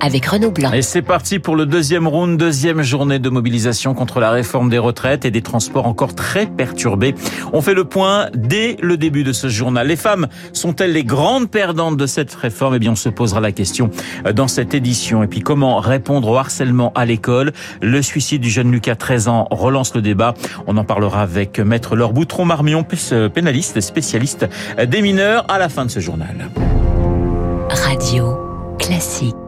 avec Renaud Blanc. Et c'est parti pour le deuxième round, deuxième journée de mobilisation contre la réforme des retraites et des transports encore très perturbés. On fait le point dès le début de ce journal. Les femmes sont-elles les grandes perdantes de cette réforme? Eh bien, on se posera la question dans cette édition. Et puis, comment répondre au harcèlement à l'école? Le suicide du jeune Lucas, 13 ans, relance le débat. On en parlera avec Maître Laure Boutron-Marmion, pénaliste, spécialiste des mineurs, à la fin de ce journal. Radio classique.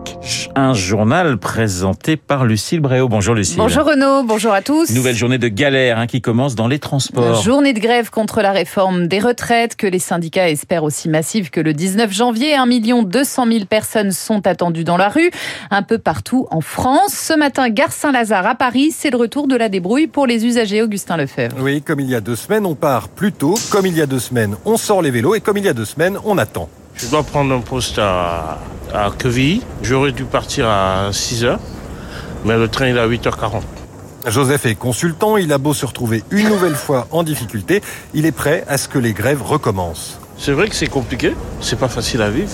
Un journal présenté par Lucille Bréau. Bonjour Lucille. Bonjour Renaud, bonjour à tous. Nouvelle journée de galère hein, qui commence dans les transports. Journée de grève contre la réforme des retraites que les syndicats espèrent aussi massive que le 19 janvier. 1 200 000 personnes sont attendues dans la rue, un peu partout en France. Ce matin, gare Saint-Lazare à Paris, c'est le retour de la débrouille pour les usagers. Augustin Lefebvre. Oui, comme il y a deux semaines, on part plus tôt. Comme il y a deux semaines, on sort les vélos. Et comme il y a deux semaines, on attend. Je dois prendre un poste à, à Quevilly. J'aurais dû partir à 6h, mais le train est à 8h40. Joseph est consultant, il a beau se retrouver une nouvelle fois en difficulté, il est prêt à ce que les grèves recommencent. C'est vrai que c'est compliqué, c'est pas facile à vivre,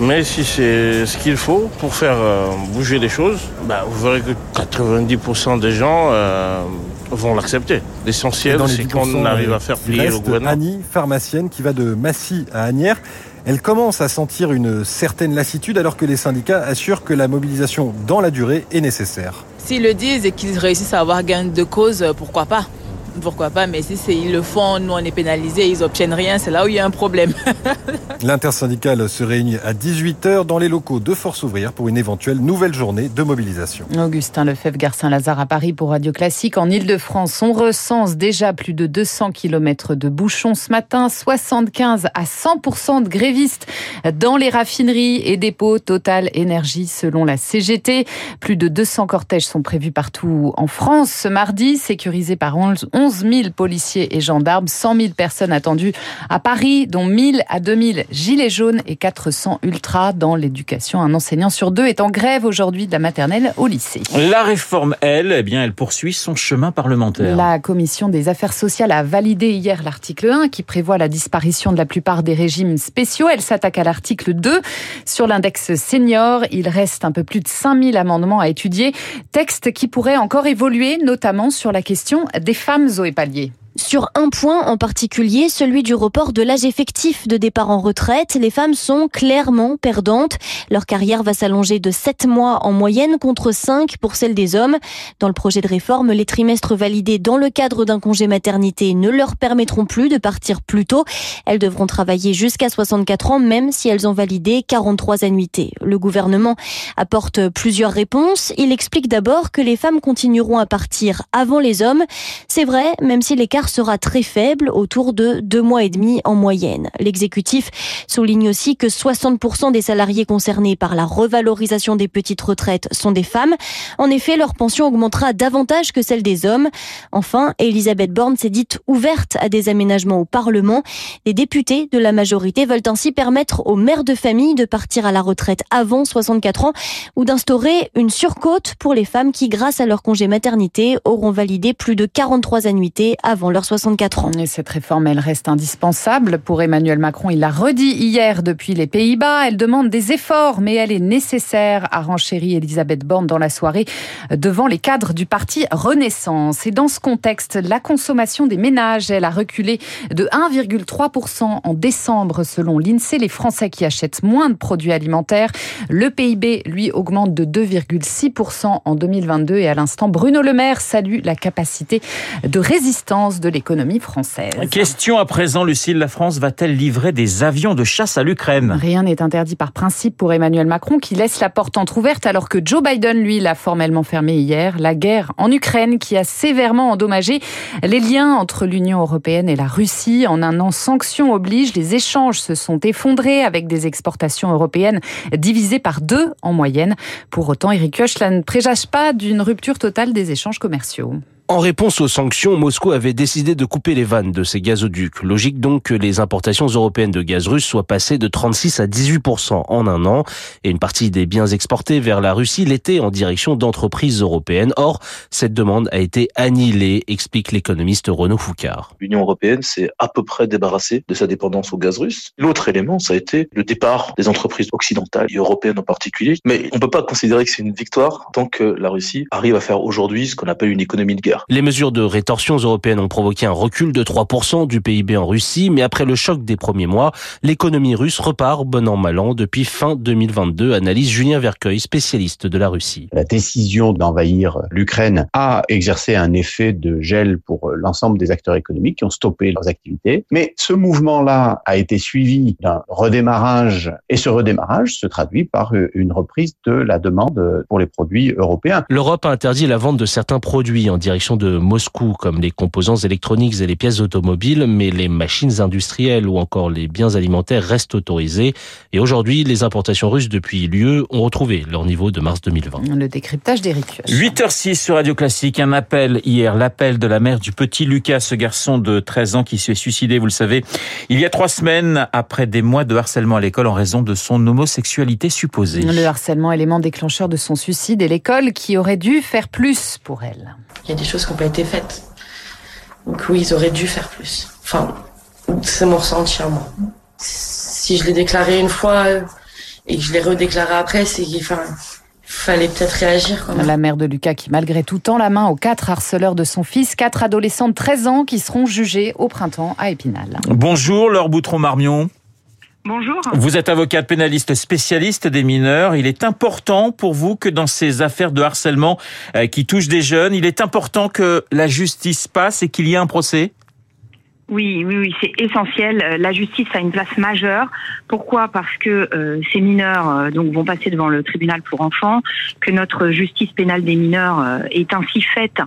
mais si c'est ce qu'il faut pour faire euh, bouger les choses, bah, vous verrez que 90% des gens euh, vont l'accepter. L'essentiel, c'est qu'on arrive à faire plier le gouvernement. Annie, pharmacienne, qui va de Massy à Agnières, elle commence à sentir une certaine lassitude alors que les syndicats assurent que la mobilisation dans la durée est nécessaire. S'ils le disent et qu'ils réussissent à avoir gain de cause, pourquoi pas? Pourquoi pas, mais si ils le font, nous on est pénalisés, ils obtiennent rien, c'est là où il y a un problème. L'intersyndicale se réunit à 18h dans les locaux de Force ouvrière pour une éventuelle nouvelle journée de mobilisation. Augustin Lefebvre, Gare Saint-Lazare à Paris pour Radio Classique. En Ile-de-France, on recense déjà plus de 200 km de bouchons ce matin, 75 à 100% de grévistes dans les raffineries et dépôts Total Énergie selon la CGT. Plus de 200 cortèges sont prévus partout en France ce mardi, sécurisés par 11 000 policiers et gendarmes, 100 000 personnes attendues à Paris, dont 1000 à 2000 gilets jaunes et 400 ultras dans l'éducation. Un enseignant sur deux est en grève aujourd'hui de la maternelle au lycée. La réforme, elle, eh bien, elle poursuit son chemin parlementaire. La commission des affaires sociales a validé hier l'article 1 qui prévoit la disparition de la plupart des régimes spéciaux. Elle s'attaque à l'article 2 sur l'index senior. Il reste un peu plus de 5000 amendements à étudier. Texte qui pourrait encore évoluer, notamment sur la question des femmes Zoé Pallier. Sur un point en particulier, celui du report de l'âge effectif de départ en retraite, les femmes sont clairement perdantes. Leur carrière va s'allonger de 7 mois en moyenne contre 5 pour celle des hommes. Dans le projet de réforme, les trimestres validés dans le cadre d'un congé maternité ne leur permettront plus de partir plus tôt. Elles devront travailler jusqu'à 64 ans même si elles ont validé 43 annuités. Le gouvernement apporte plusieurs réponses. Il explique d'abord que les femmes continueront à partir avant les hommes. C'est vrai, même si l'écart sera très faible, autour de deux mois et demi en moyenne. L'exécutif souligne aussi que 60% des salariés concernés par la revalorisation des petites retraites sont des femmes. En effet, leur pension augmentera davantage que celle des hommes. Enfin, Elisabeth Borne s'est dite ouverte à des aménagements au Parlement. Les députés de la majorité veulent ainsi permettre aux mères de famille de partir à la retraite avant 64 ans ou d'instaurer une surcote pour les femmes qui, grâce à leur congé maternité, auront validé plus de 43 annuités avant leurs 64 ans. Et cette réforme, elle reste indispensable pour Emmanuel Macron. Il l'a redit hier depuis les Pays-Bas. Elle demande des efforts, mais elle est nécessaire, a renchéri Elisabeth Borne dans la soirée devant les cadres du parti Renaissance. Et dans ce contexte, la consommation des ménages, elle a reculé de 1,3% en décembre selon l'INSEE. Les Français qui achètent moins de produits alimentaires. Le PIB, lui, augmente de 2,6% en 2022. Et à l'instant, Bruno Le Maire salue la capacité de résistance de l'économie française. Question à présent, Lucille, la France va-t-elle livrer des avions de chasse à l'Ukraine? Rien n'est interdit par principe pour Emmanuel Macron qui laisse la porte entrouverte alors que Joe Biden, lui, l'a formellement fermée hier. La guerre en Ukraine qui a sévèrement endommagé les liens entre l'Union européenne et la Russie. En un an, sanctions obligent, les échanges se sont effondrés avec des exportations européennes divisées par deux en moyenne. Pour autant, Eric Koch, ne présage pas d'une rupture totale des échanges commerciaux. En réponse aux sanctions, Moscou avait décidé de couper les vannes de ses gazoducs. Logique donc que les importations européennes de gaz russe soient passées de 36 à 18% en un an et une partie des biens exportés vers la Russie l'était en direction d'entreprises européennes. Or, cette demande a été annihilée, explique l'économiste Renaud Foucard. L'Union européenne s'est à peu près débarrassée de sa dépendance au gaz russe. L'autre élément, ça a été le départ des entreprises occidentales et européennes en particulier. Mais on ne peut pas considérer que c'est une victoire tant que la Russie arrive à faire aujourd'hui ce qu'on appelle une économie de guerre. Les mesures de rétorsion européennes ont provoqué un recul de 3% du PIB en Russie, mais après le choc des premiers mois, l'économie russe repart bon an mal an depuis fin 2022, analyse Julien Vercueil, spécialiste de la Russie. La décision d'envahir l'Ukraine a exercé un effet de gel pour l'ensemble des acteurs économiques qui ont stoppé leurs activités, mais ce mouvement-là a été suivi d'un redémarrage et ce redémarrage se traduit par une reprise de la demande pour les produits européens. L'Europe a interdit la vente de certains produits en direction de Moscou, comme les composants électroniques et les pièces automobiles, mais les machines industrielles ou encore les biens alimentaires restent autorisés. Et aujourd'hui, les importations russes depuis l'UE ont retrouvé leur niveau de mars 2020. Le décryptage d'Éric 8h06 sur Radio Classique, un appel hier, l'appel de la mère du petit Lucas, ce garçon de 13 ans qui s'est suicidé, vous le savez, il y a trois semaines après des mois de harcèlement à l'école en raison de son homosexualité supposée. Le harcèlement, élément déclencheur de son suicide et l'école qui aurait dû faire plus pour elle. Il y a des choses qui n'ont pas été faites. Donc oui, ils auraient dû faire plus. Enfin, c'est mon ressenti à moi. Si je l'ai déclaré une fois et que je l'ai redéclaré après, c'est qu'il fallait peut-être réagir. Quand même. La mère de Lucas qui malgré tout tend la main aux quatre harceleurs de son fils, quatre adolescents de 13 ans qui seront jugés au printemps à Épinal. Bonjour Laure Boutron-Marmion. Bonjour. Vous êtes avocate pénaliste spécialiste des mineurs. Il est important pour vous que dans ces affaires de harcèlement euh, qui touchent des jeunes, il est important que la justice passe et qu'il y ait un procès? Oui, oui, oui, c'est essentiel. Euh, la justice a une place majeure. Pourquoi? Parce que euh, ces mineurs euh, donc vont passer devant le tribunal pour enfants, que notre justice pénale des mineurs euh, est ainsi faite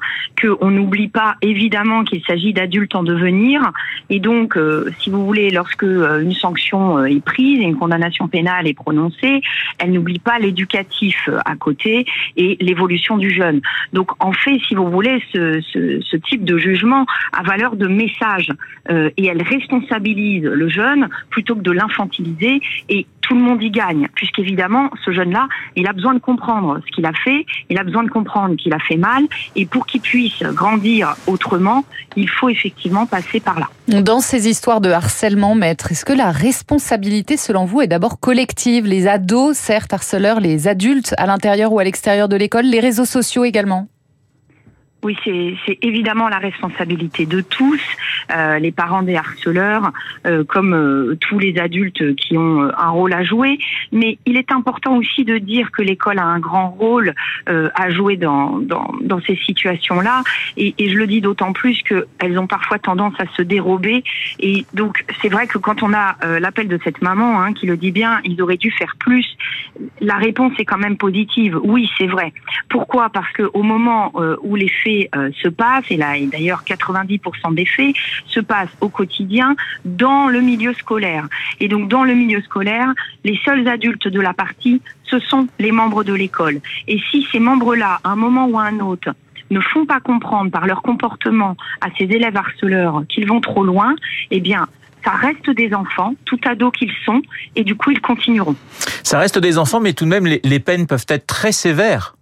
qu'on n'oublie pas évidemment qu'il s'agit d'adultes en devenir. Et donc, si vous voulez, lorsque une sanction est prise et une condamnation pénale est prononcée, elle n'oublie pas l'éducatif à côté et l'évolution du jeune. Donc, en fait, si vous voulez, ce, ce, ce type de jugement a valeur de message euh, et elle responsabilise le jeune plutôt que de l'infantiliser et tout le monde y gagne. Puisqu'évidemment ce jeune-là il a besoin de comprendre ce qu'il a fait il a besoin de comprendre qu'il a fait mal. Et pour qu'il puisse grandir autrement il faut effectivement passer par là. Dans ces histoires de harcèlement maître est-ce que la responsabilité selon vous est d'abord collective? Les ados certes harceleurs les adultes à l'intérieur ou à l'extérieur de l'école les réseaux sociaux également? Oui, c'est évidemment la responsabilité de tous, euh, les parents des harceleurs, euh, comme euh, tous les adultes qui ont euh, un rôle à jouer. Mais il est important aussi de dire que l'école a un grand rôle euh, à jouer dans, dans, dans ces situations-là. Et, et je le dis d'autant plus qu'elles ont parfois tendance à se dérober. Et donc, c'est vrai que quand on a euh, l'appel de cette maman hein, qui le dit bien, ils auraient dû faire plus. La réponse est quand même positive. Oui, c'est vrai. Pourquoi? Parce que au moment où les faits euh, se passent, et là, et d'ailleurs 90% des faits se passent au quotidien dans le milieu scolaire. Et donc dans le milieu scolaire, les seuls adultes de la partie, ce sont les membres de l'école. Et si ces membres-là, à un moment ou à un autre, ne font pas comprendre par leur comportement à ces élèves harceleurs qu'ils vont trop loin, eh bien, ça reste des enfants, tout ados qu'ils sont, et du coup, ils continueront. Ça reste des enfants, mais tout de même, les, les peines peuvent être très sévères.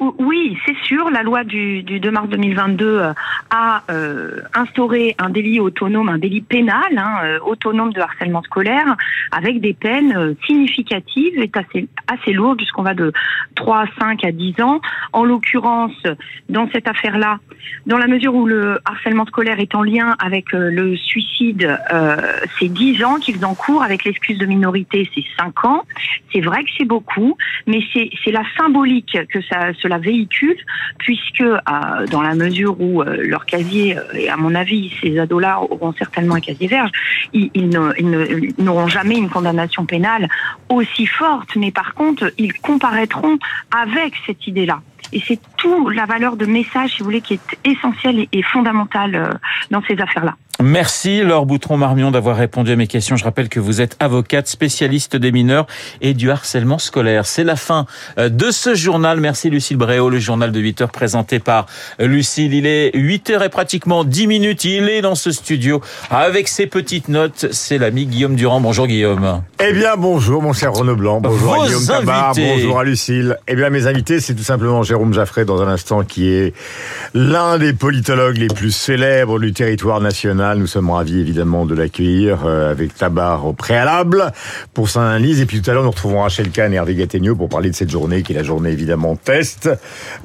Oui, c'est sûr. La loi du, du 2 mars 2022 a euh, instauré un délit autonome, un délit pénal hein, euh, autonome de harcèlement scolaire, avec des peines euh, significatives et assez, assez lourdes, puisqu'on va de 3, 5 à 10 ans. En l'occurrence, dans cette affaire-là, dans la mesure où le harcèlement scolaire est en lien avec euh, le suicide, euh, c'est 10 ans qu'ils encourent, avec l'excuse de minorité, c'est 5 ans. C'est vrai que c'est beaucoup, mais c'est la symbolique que ça, cela véhicule, puisque euh, dans la mesure où euh, leur casier, euh, et à mon avis, ces ados-là auront certainement un casier vierge, ils, ils n'auront jamais une condamnation pénale aussi forte, mais par contre, ils comparaîtront avec cette idée-là. Et c'est tout la valeur de message, si vous voulez, qui est essentielle et, et fondamentale euh, dans ces affaires-là. Merci Laure Boutron-Marmion d'avoir répondu à mes questions. Je rappelle que vous êtes avocate spécialiste des mineurs et du harcèlement scolaire. C'est la fin euh, de ce journal. Merci Lucille Bréau, le journal de 8 heures présenté par Lucille. Il est 8 heures et pratiquement 10 minutes. Il est dans ce studio avec ses petites notes. C'est l'ami Guillaume Durand. Bonjour Guillaume. Eh bien bonjour mon cher Renaud Blanc. Bonjour Vos à Guillaume Tabar. Bonjour à Lucille. Eh bien mes invités c'est tout simplement Jérôme Jaffray dans un instant qui est l'un des politologues les plus célèbres du territoire national. Nous sommes ravis évidemment de l'accueillir euh, avec Tabar au préalable pour son analyse. Et puis tout à l'heure, nous retrouvons Rachel Kahn et Hervé Gattegno pour parler de cette journée qui est la journée évidemment test.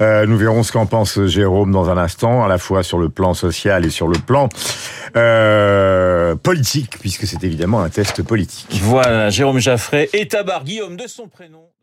Euh, nous verrons ce qu'en pense Jérôme dans un instant, à la fois sur le plan social et sur le plan euh, politique, puisque c'est évidemment un test politique. Voilà, Jérôme Jaffray et Tabar Guillaume de son prénom.